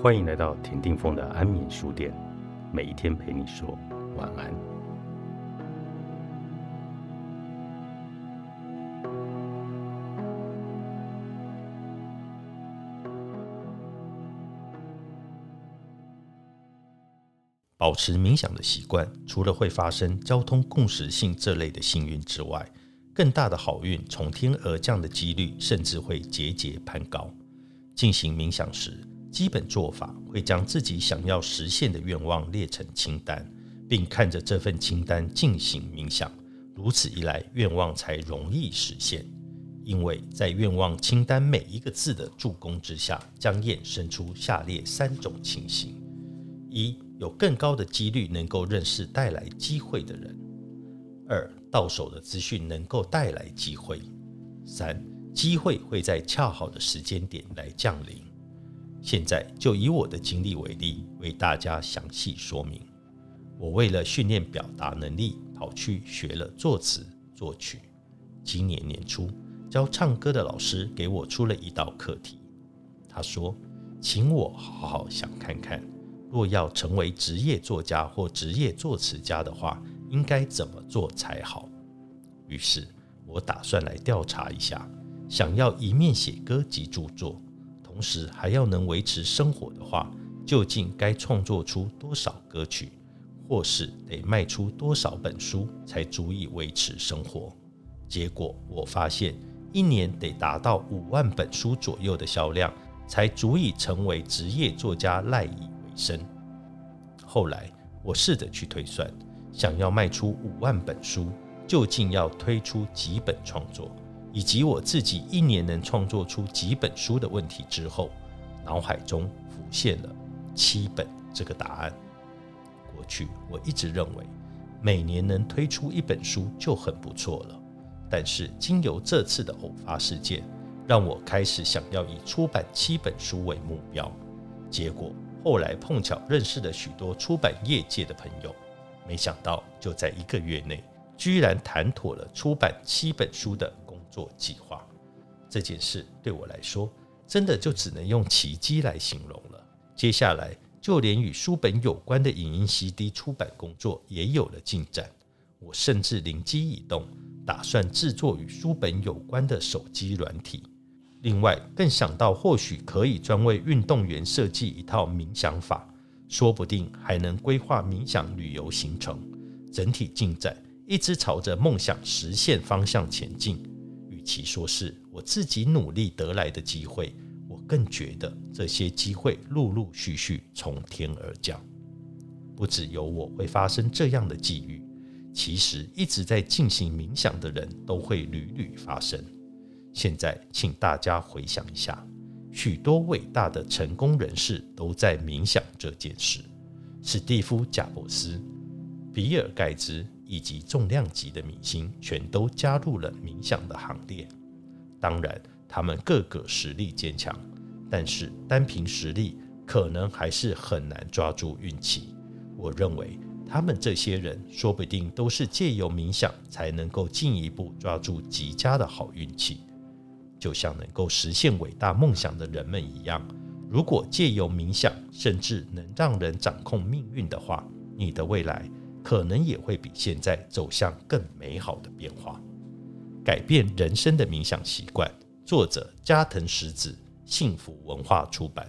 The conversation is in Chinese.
欢迎来到田定峰的安眠书店，每一天陪你说晚安。保持冥想的习惯，除了会发生交通共识性这类的幸运之外，更大的好运从天而降的几率，甚至会节节攀高。进行冥想时，基本做法会将自己想要实现的愿望列成清单，并看着这份清单进行冥想。如此一来，愿望才容易实现。因为在愿望清单每一个字的助攻之下，将衍生出下列三种情形：一、有更高的几率能够认识带来机会的人；二、到手的资讯能够带来机会；三、机会会在恰好的时间点来降临。现在就以我的经历为例，为大家详细说明。我为了训练表达能力，跑去学了作词作曲。今年年初，教唱歌的老师给我出了一道课题，他说：“请我好好想看看。”若要成为职业作家或职业作词家的话，应该怎么做才好？于是我打算来调查一下：想要一面写歌及著作，同时还要能维持生活的话，究竟该创作出多少歌曲，或是得卖出多少本书才足以维持生活？结果我发现，一年得达到五万本书左右的销量，才足以成为职业作家赖以为。生。后来，我试着去推算，想要卖出五万本书，究竟要推出几本创作，以及我自己一年能创作出几本书的问题之后，脑海中浮现了七本这个答案。过去我一直认为，每年能推出一本书就很不错了，但是经由这次的偶发事件，让我开始想要以出版七本书为目标，结果。后来碰巧认识了许多出版业界的朋友，没想到就在一个月内，居然谈妥了出版七本书的做计划。这件事对我来说，真的就只能用奇迹来形容了。接下来，就连与书本有关的影音 CD 出版工作也有了进展。我甚至灵机一动，打算制作与书本有关的手机软体。另外，更想到或许可以专为运动员设计一套冥想法，说不定还能规划冥想旅游行程。整体进展一直朝着梦想实现方向前进。其说是我自己努力得来的机会，我更觉得这些机会陆陆续续从天而降。不只有我会发生这样的际遇，其实一直在进行冥想的人都会屡屡发生。现在，请大家回想一下，许多伟大的成功人士都在冥想这件事。史蒂夫·贾伯斯、比尔·盖茨以及重量级的明星，全都加入了冥想的行列。当然，他们个个实力坚强，但是单凭实力，可能还是很难抓住运气。我认为，他们这些人说不定都是借由冥想，才能够进一步抓住极佳的好运气。就像能够实现伟大梦想的人们一样，如果借由冥想，甚至能让人掌控命运的话，你的未来可能也会比现在走向更美好的变化。改变人生的冥想习惯，作者加藤实子，幸福文化出版。